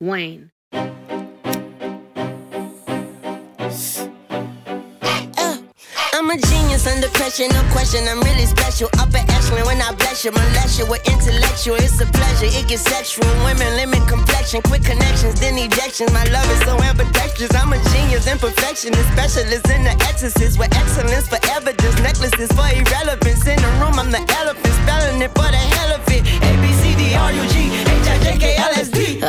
Wayne. Uh, I'm a genius under pressure, no question. I'm really special. Upper echelon when I bless you, molest you with intellectual. It's a pleasure, it gets sexual. Women limit complexion, quick connections, then ejections. My love is so ambidextrous. I'm a genius and perfectionist, specialist in the exorcist with excellence for evidence. Necklaces for irrelevance. In the room, I'm the elephant, spelling it for the hell of it. A B C D R U G H I J K L S D.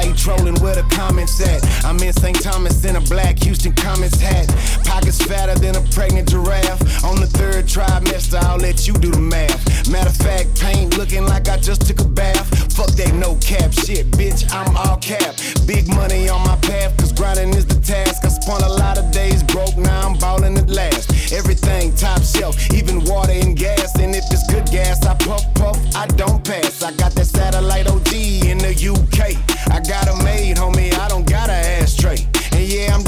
the fight, trolling where the comments at. I'm in St. Thomas in a black Houston Comets hat. Pockets fatter than a pregnant giraffe. On the third trimester, I'll let you do the math. Matter of fact, paint looking like I just took a bath. Fuck that no cap shit, bitch, I'm all cap. Big money on my path, cause grinding is the task. I spun a lot of days broke, now I'm ballin' at last. Everything top shelf, even water and gas. And if it's good gas, I puff, puff, I don't pass. I got that satellite OD in the UK. I got a made, homie, I don't got a ashtray. And yeah, I'm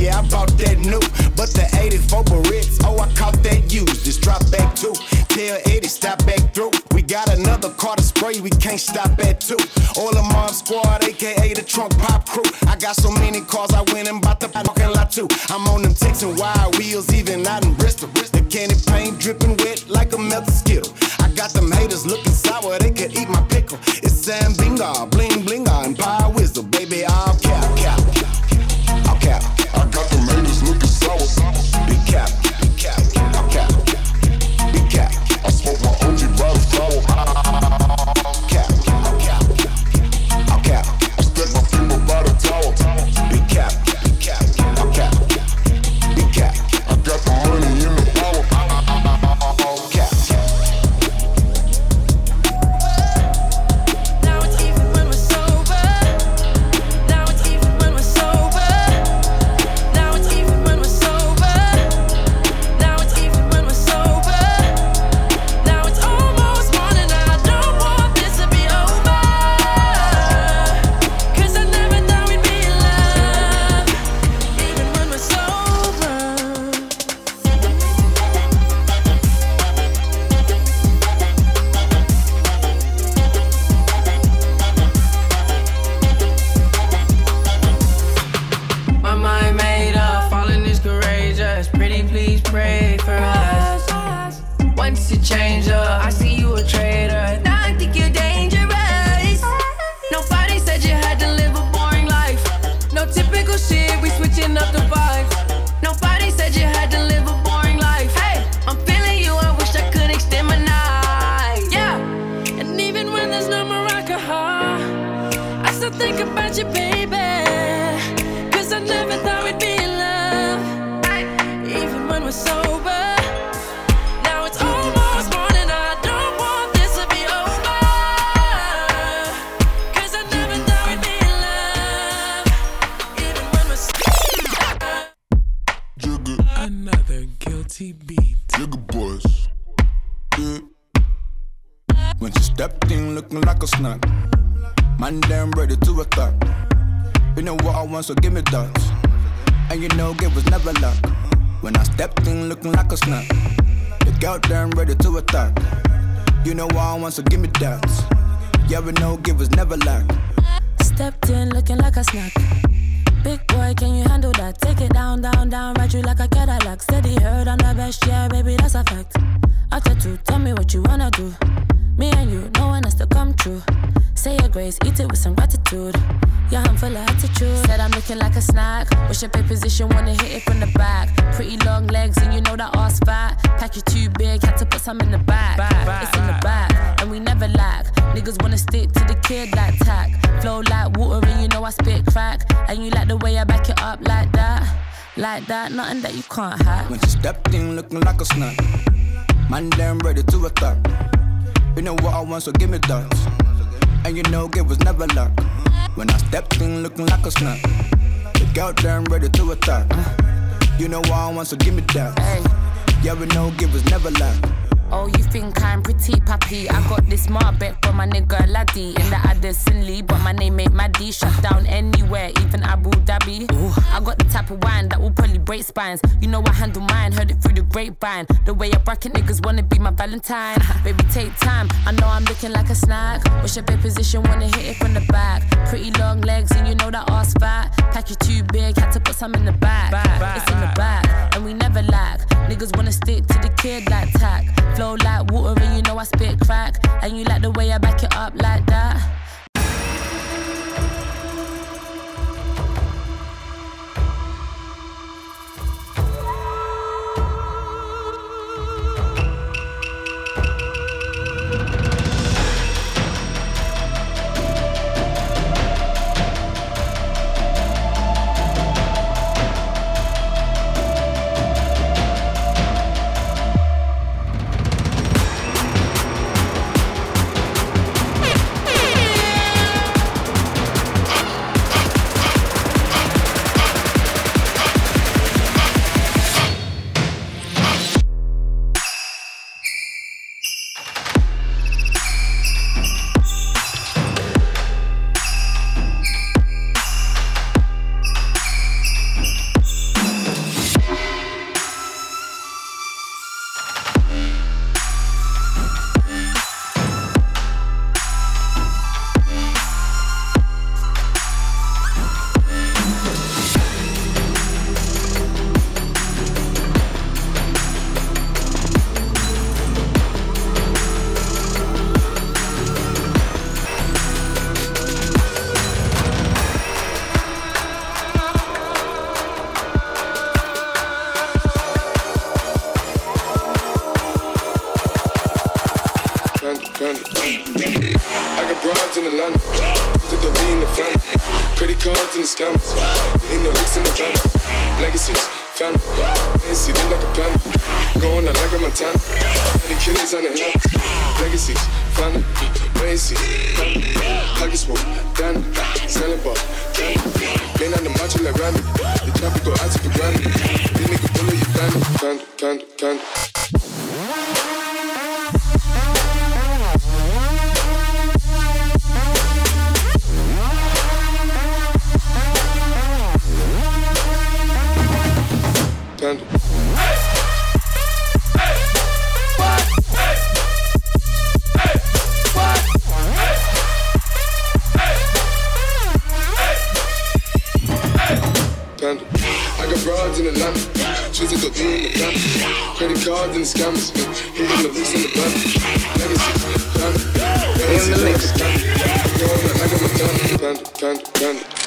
yeah, I bought that new. But the 84 Barrettes, oh, I caught that used. Just drop back too. Tell Eddie, stop back through. We got another car to spray, we can't stop at two. All the mob squad, aka the trunk pop crew. I got so many cars, I went and bought the parking lot too. I'm on them and wide wheels, even out in Bristol. The candy paint dripping Stepped in looking like a snack. Big boy, can you handle that? Take it down, down, down, ride you like a Cadillac. Steady heard on the best, yeah, baby, that's a fact. After two, tell me what you wanna do. Me and you, no one has to come true. Say your grace, eat it with some gratitude. Yeah, I'm full of attitude. Said I'm looking like a snack. Wish your pay position, wanna hit it from the back. Pretty long legs, and you know that ass fat. Pack you too big, had to put some in the back. It's in the back, and we never lack. Niggas wanna stick to the kid like tack. Flow like water, and you know I spit crack. And you like the way I back it up like that. Like that, nothing that you can't hack. When she stepped in looking like a snack. Man, damn ready to attack. You know what I want, so give me that. And you know it was never luck. When I stepped in looking like a snack. The girl damn ready to attack. You know I want, so give me that. Yeah, we know it was never luck. Oh, you think I'm pretty pappy? I got this Marbet from my nigga Laddie in the Addison Lee, but my name ain't Maddie. Shut down anywhere, even Abu Dhabi. Ooh. I got the type of wine that will probably break spines. You know I handle mine, heard it through the grapevine. The way I bracket niggas wanna be my Valentine. Baby, take time. I know I'm looking like a snack. What's your big position? Wanna hit it from the back. Pretty long legs, and you know that ass fat. Pack you too big, had to put some in the back. It's in the back, and we never lack. Niggas wanna stick to the kid like tack. Flow like water, and you know I spit crack. And you like the way I back it up like that. Traffic go out to Montana. Panda,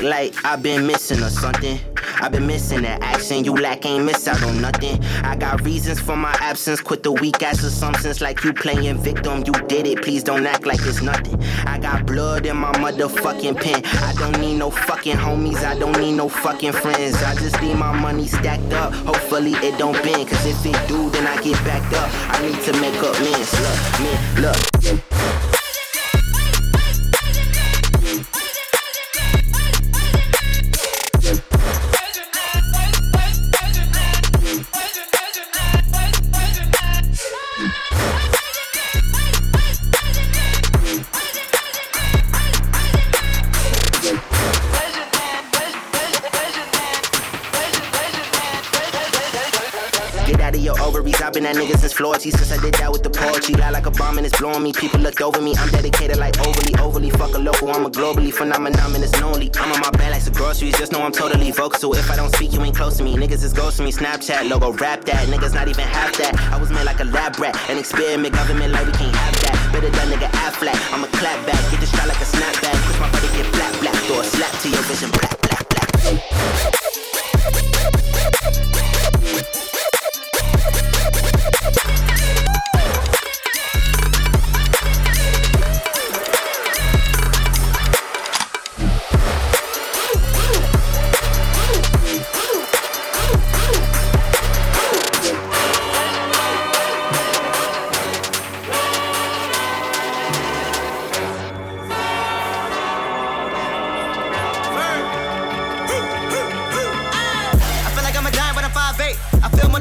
like I've been missing or something. I've been missing that action. You lack ain't miss out on nothing. I got reasons for my absence. Quit the weak ass assumptions like you playing victim. You did it. Please don't act like it's nothing. I got blood in my motherfucking pen. I don't need no fucking homies. I don't need no fucking friends. I just need my money stacked up. Hopefully it don't bend. Cause if it do, then I get backed up. I need to make up mens. Look, man, look. That since I did that with the poetry. Lie like a bomb and it's blowing me. People looked over me. I'm dedicated like overly, overly. Fuck a local, I'm a globally phenomenon and it's lonely. I'm on my bed like some groceries. Just know I'm totally vocal. So if I don't speak, you ain't close to me. Niggas is ghost to me. Snapchat logo, rap that. Niggas not even half that. I was made like a lab rat. An experiment government like we can't have that. Better that nigga act flat. I'm a clap back. Get the shot like a snapback. Push my body get black, black. Throw a slap to your vision, black, black, black.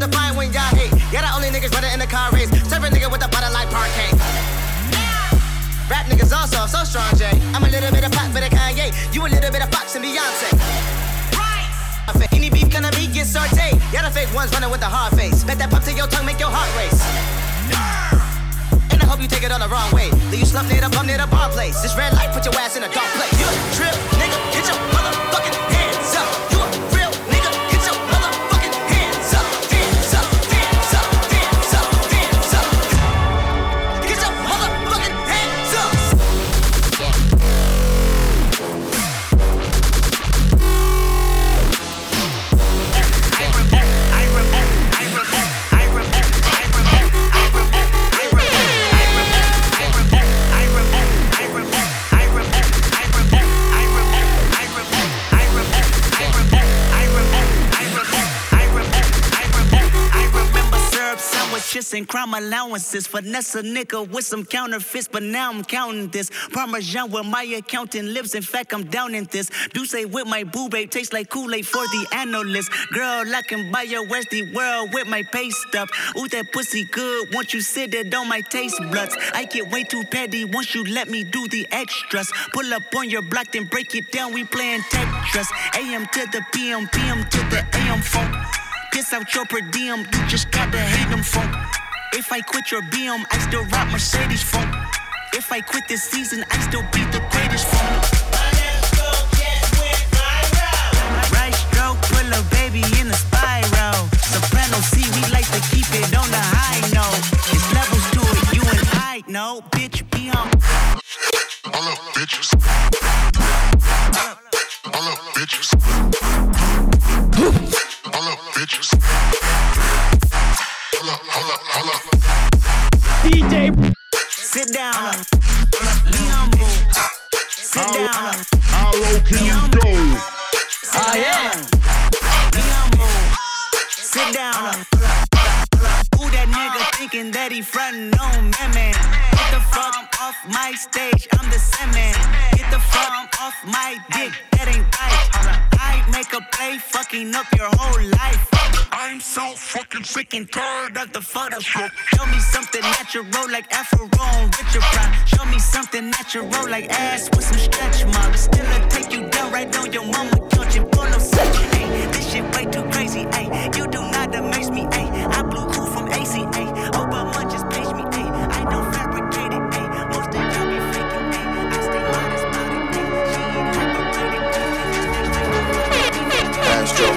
the fight when y'all hate. Yeah, the only niggas running in the car race. Serving nigga with a bottle like parquet. Rap niggas also, so strong, Jay. I'm a little bit of pop, but a Kanye. You a little bit of Fox and Beyonce. Right. Any beef gonna be get sauteed. Yeah, the fake ones running with a hard face. Bet that pop to your tongue, make your heart race. And I hope you take it on the wrong way. Leave you slumped near the bum near the bar place. This red light put your ass in a dark place. You trip, nigga, get your crime allowances. Finesse a nigga with some counterfeits, but now I'm counting this. Parmesan where my accountant lives. In fact, I'm down in this. Do say with my boo babe tastes like Kool-Aid for the analyst. Girl, I can buy your Westy world with my pay stuff. Ooh, that pussy good. Once you sit it on my taste buds, I get way too petty once you let me do the extras. Pull up on your block, then break it down. We playing Tetris. AM to the PM, PM to the AM phone. Piss out your per diem, you just gotta hate them phone. If I quit your BM, I still rock Mercedes phone. If I quit this season, I still be the greatest phone. Right stroke, a baby in a spiral. C, we like to keep it on the high note. It's to it, you and I. Bitch, be on. All bitches. All bitches. Fucking sick of the Photoshop. Show me something natural like Afro on Richard Pryor. Show me something natural like ass with some stretch marks. Still, I take you down right on your mama couch and pull no such. Ay, this shit way too crazy. Ay, you do not amaze me. Ay, I blew cool from AC. Ay, Obama just page me. Ay, I don't fabricate it. Ay, most of y'all be faking. Ay, I stay modest about it. Ay, she ain't liberated. Astro.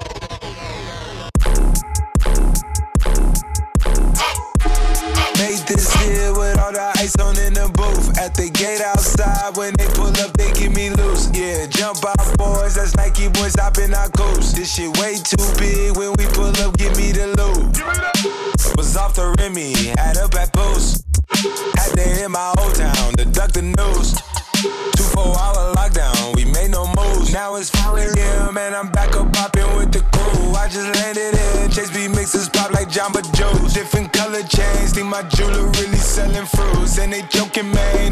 At the gate outside, when they pull up, they give me loose. Yeah, jump out, boys. That's Nike boys hopping our coast. This shit way too big. When we pull up, give me the loot. Was off the Remy, had a Papoose. Had to hit my old town to duck the news. Two four hour lockdown, we made no moves. Now it's 4 a.m. and I'm back up popping with the crew. I just landed in Chase B mixes pop like Jamba Juice. Different color chains, think my jeweler really selling fruits. And they joking, man,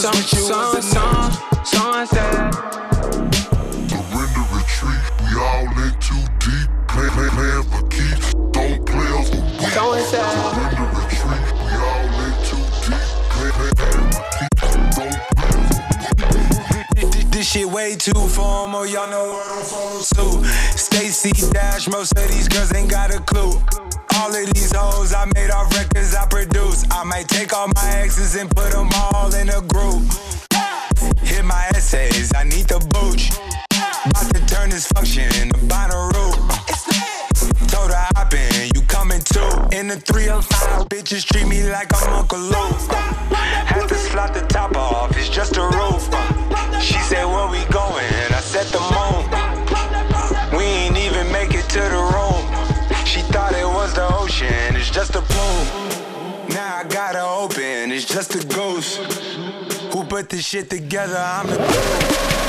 crackers some, with you was a some, sunset. Surrender retreat, we all in too deep. Play, play, playing for keeps, don't play us for weeks. Surrender retreat, we all in too deep. Play, play, playing for keeps, don't this shit way too formal, y'all know what I'm follow to. Stacy Dash, most of these girls ain't got a clue. All of these hoes I made off records I produce. I might take all my exes and put them all in a group. Hit my essays, I need the booch. About to turn this function into Bonnaroo. Told her hop in, you coming too. In the 305, bitches treat me like I'm Uncle Luke. Had to slot the top off, it's just a roof. She said, Where we going? I said, The moon. I gotta open, it's just a ghost. Who put this shit together? I'm the.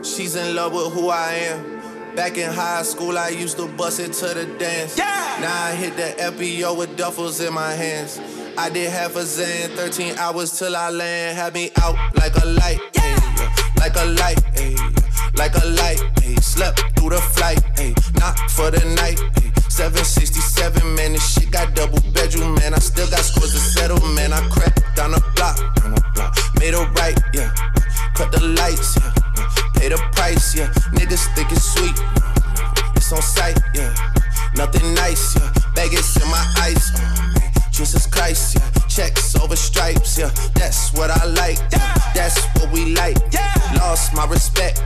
With who I am. Back in high school, I used to bust it to the dance. Yeah. Now I hit the FBO with duffels in my hands. I did half a Xan, 13 hours till I land. Had me out like a light, yeah. like a light, ay, like a light. Ay. Slept through the flight, ay. not for the night. Ay. 767, man, this shit got double bedroom, man. I still got scores to settle, man. I crept down the block, down the block. made a right, yeah. Cut the lights, yeah. Pay the price, yeah. Niggas think it's sweet. It's on sight, yeah. Nothing nice, yeah. Vegas in my ice. Jesus Christ, yeah. Checks over stripes, yeah. That's what I like. Yeah. That's what we like. Yeah. Lost my respect.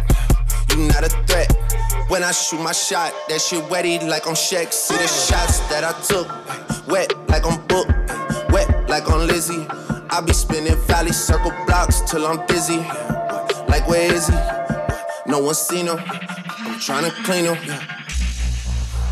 You not a threat. When I shoot my shot, that shit wetty like on Shaq. See the shots that I took, wet like on Book, wet like on Lizzie. I be spinning valley circle blocks till I'm dizzy. Like where is he? No one seen her. I'm trying to clean her.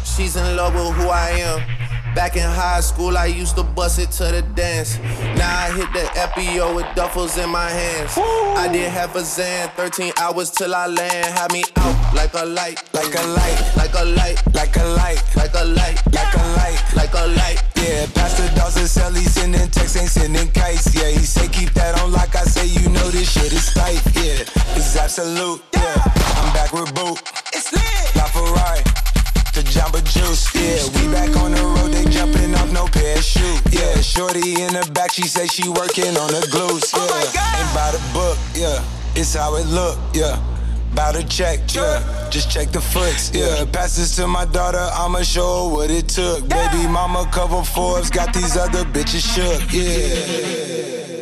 She's in love with who I am. Back in high school, I used to bust it to the dance. Now I hit the FBO with duffels in my hands. I did half a Xan, 13 hours till I land. Had me out like a light, like a light, like a light, like a light, like a light, like a light, like a light. Yeah, Pastor Dawson sell, he sending texts, ain't sending kites. Yeah, he say keep that on like I say, you know this shit is tight. Yeah, it's absolute. Yeah, I'm back with boot. It's lit. La Ferrari. The Jamba Juice, yeah. We back on the road, they jumping off no parachute. Yeah, shorty in the back, she say she working on the glutes. Oh yeah, oh ain't by the book, yeah. It's how it look, yeah. Bout to check, yeah. Just check the foots, yeah. Pass this to my daughter, I'ma show her what it took. Baby mama cover Forbes, got these other bitches shook, yeah.